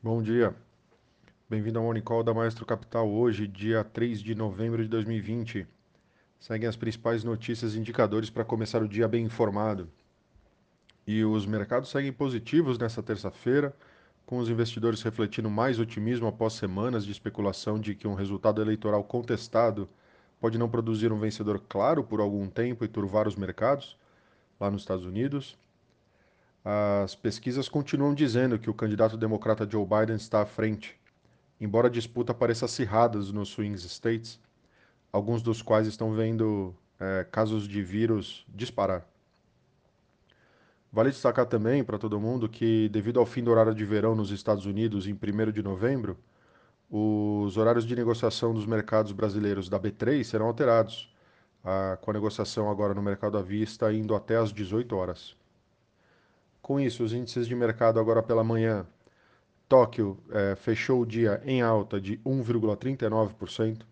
Bom dia. Bem-vindo ao Morning Call da Maestro Capital. Hoje, dia 3 de novembro de 2020. Seguem as principais notícias e indicadores para começar o dia bem informado. E os mercados seguem positivos nessa terça-feira, com os investidores refletindo mais otimismo após semanas de especulação de que um resultado eleitoral contestado pode não produzir um vencedor claro por algum tempo e turvar os mercados lá nos Estados Unidos. As pesquisas continuam dizendo que o candidato democrata Joe Biden está à frente, embora a disputa pareça acirrada nos swing states, alguns dos quais estão vendo é, casos de vírus disparar. Vale destacar também para todo mundo que, devido ao fim do horário de verão nos Estados Unidos em 1 de novembro, os horários de negociação dos mercados brasileiros da B3 serão alterados, a, com a negociação agora no mercado à vista indo até às 18 horas. Com isso, os índices de mercado agora pela manhã. Tóquio é, fechou o dia em alta de 1,39%.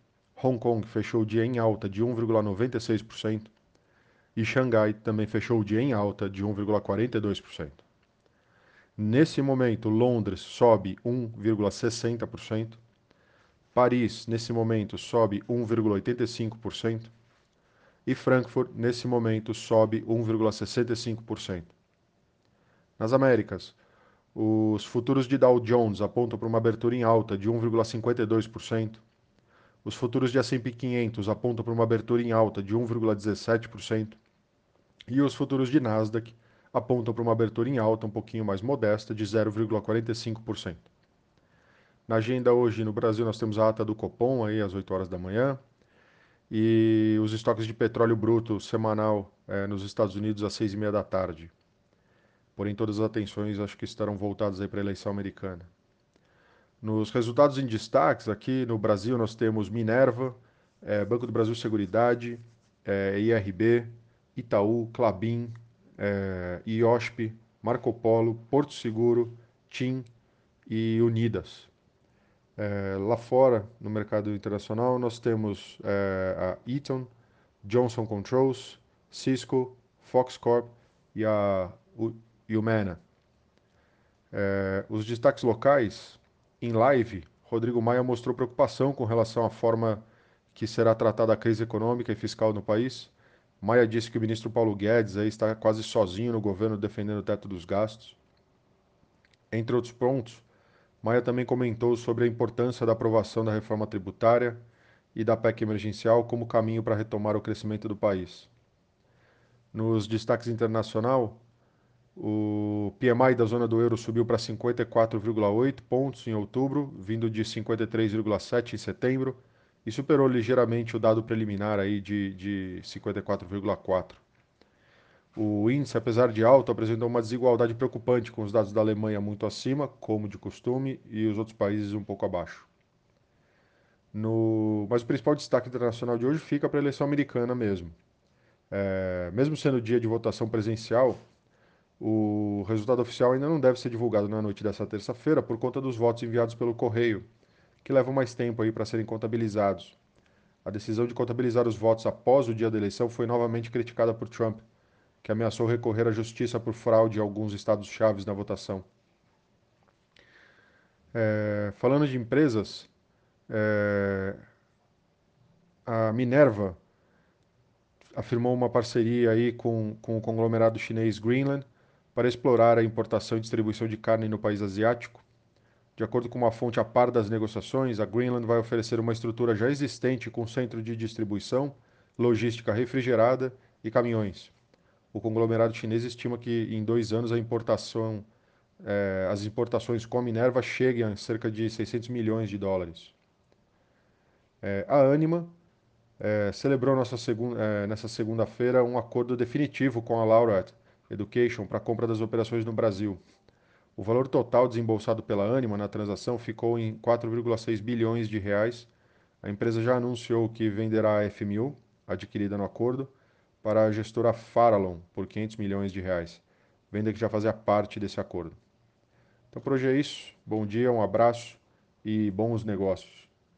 Hong Kong fechou o dia em alta de 1,96%. E Xangai também fechou o dia em alta de 1,42%. Nesse momento, Londres sobe 1,60%. Paris, nesse momento, sobe 1,85%. E Frankfurt, nesse momento, sobe 1,65%. Nas Américas, os futuros de Dow Jones apontam para uma abertura em alta de 1,52%. Os futuros de S&P 500 apontam para uma abertura em alta de 1,17%. E os futuros de Nasdaq apontam para uma abertura em alta um pouquinho mais modesta de 0,45%. Na agenda hoje no Brasil nós temos a ata do Copom aí às 8 horas da manhã e os estoques de petróleo bruto semanal é, nos Estados Unidos às 6 e meia da tarde. Porém, todas as atenções acho que estarão voltadas para a eleição americana. Nos resultados em destaques, aqui no Brasil nós temos Minerva, é, Banco do Brasil Seguridade, é, IRB, Itaú, Clabin, é, IOSP, Marco Polo, Porto Seguro, TIM e Unidas. É, lá fora, no mercado internacional, nós temos é, a Eaton, Johnson Controls, Cisco, Foxcorp e a e o MENA. É, os destaques locais, em live, Rodrigo Maia mostrou preocupação com relação à forma que será tratada a crise econômica e fiscal no país. Maia disse que o ministro Paulo Guedes aí está quase sozinho no governo defendendo o teto dos gastos. Entre outros pontos, Maia também comentou sobre a importância da aprovação da reforma tributária e da PEC emergencial como caminho para retomar o crescimento do país. Nos destaques internacional, o PMI da zona do euro subiu para 54,8 pontos em outubro, vindo de 53,7 em setembro, e superou ligeiramente o dado preliminar aí de, de 54,4. O índice, apesar de alto, apresentou uma desigualdade preocupante, com os dados da Alemanha muito acima, como de costume, e os outros países um pouco abaixo. No... Mas o principal destaque internacional de hoje fica para a eleição americana mesmo. É... Mesmo sendo dia de votação presencial, o resultado oficial ainda não deve ser divulgado na noite dessa terça-feira por conta dos votos enviados pelo correio, que levam mais tempo aí para serem contabilizados. A decisão de contabilizar os votos após o dia da eleição foi novamente criticada por Trump, que ameaçou recorrer à justiça por fraude em alguns estados chaves na votação. É, falando de empresas, é, a Minerva afirmou uma parceria aí com, com o conglomerado chinês Greenland para explorar a importação e distribuição de carne no país asiático. De acordo com uma fonte a par das negociações, a Greenland vai oferecer uma estrutura já existente com centro de distribuição, logística refrigerada e caminhões. O conglomerado chinês estima que em dois anos eh, as importações com a Minerva cheguem a cerca de 600 milhões de dólares. Eh, a Anima eh, celebrou segun, nessa segunda-feira um acordo definitivo com a Laureate Education para compra das operações no Brasil. O valor total desembolsado pela Anima na transação ficou em 4,6 bilhões de reais. A empresa já anunciou que venderá a F1000, adquirida no acordo, para a gestora Farallon por 500 milhões de reais, venda que já fazia parte desse acordo. Então por hoje é isso. Bom dia, um abraço e bons negócios.